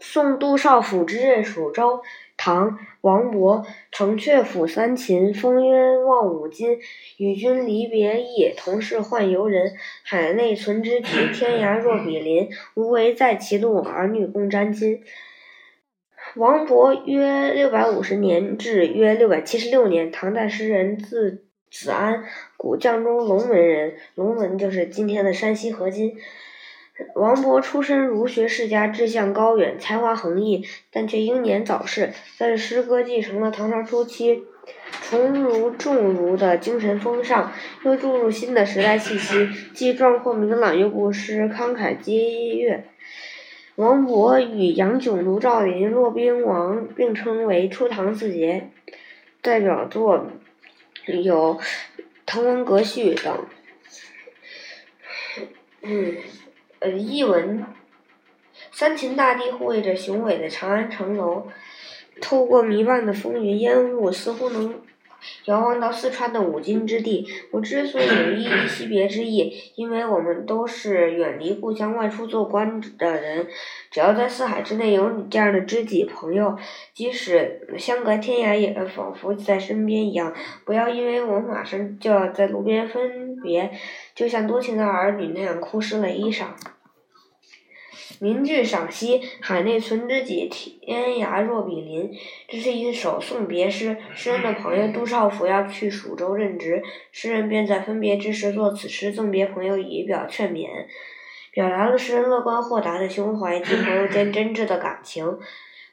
送杜少府之任蜀州。唐·王勃。城阙辅三秦，风烟望五津。与君离别意，同是宦游人。海内存知己，天涯若比邻。无为在歧路，儿女共沾巾。王勃约六百五十年至约六百七十六年，唐代诗人，字子安，古绛中龙门人。龙门就是今天的山西河津。王勃出身儒学世家，志向高远，才华横溢，但却英年早逝。但是诗歌继承了唐朝初期崇儒重儒的精神风尚，又注入新的时代气息，既壮阔明朗，又不失慷慨激越。王勃与杨炯、卢照邻、骆宾王并称为初唐四杰，代表作有《滕王阁序》等。嗯。呃，译文：三秦大地护卫着雄伟的长安城楼，透过弥漫的风云烟雾，似乎能遥望到四川的五津之地。我之所以有依依惜别之意，因为我们都是远离故乡外出做官的人，只要在四海之内有你这样的知己朋友，即使相隔天涯，也仿佛在身边一样。不要因为我马上就要在路边分别，就像多情的儿女那样哭湿了衣裳。名句赏析：海内存知己，天涯若比邻。这是一首送别诗。诗人的朋友杜少府要去蜀州任职，诗人便在分别之时作此诗赠别朋友，以表劝勉，表达了诗人乐观豁达的胸怀及朋友间真挚的感情。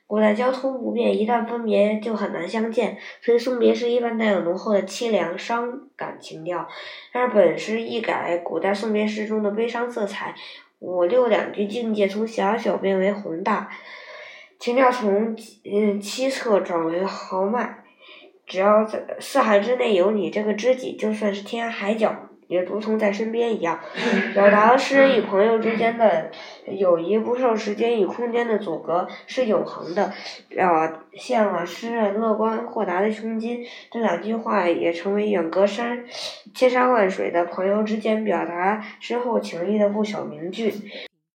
古代交通不便，一旦分别就很难相见，所以送别诗一般带有浓厚的凄凉伤感情调。但是本诗一改古代送别诗中的悲伤色彩。五六两句境界从狭小变为宏大，情调从嗯凄恻转为豪迈。只要在四海之内有你这个知己，就算是天涯海角。也如同在身边一样，表达了诗人与朋友之间的友谊不受时间与空间的阻隔，是永恒的，表现了诗人乐观豁达的胸襟。这两句话也成为远隔山千山万水的朋友之间表达深厚情谊的不朽名句。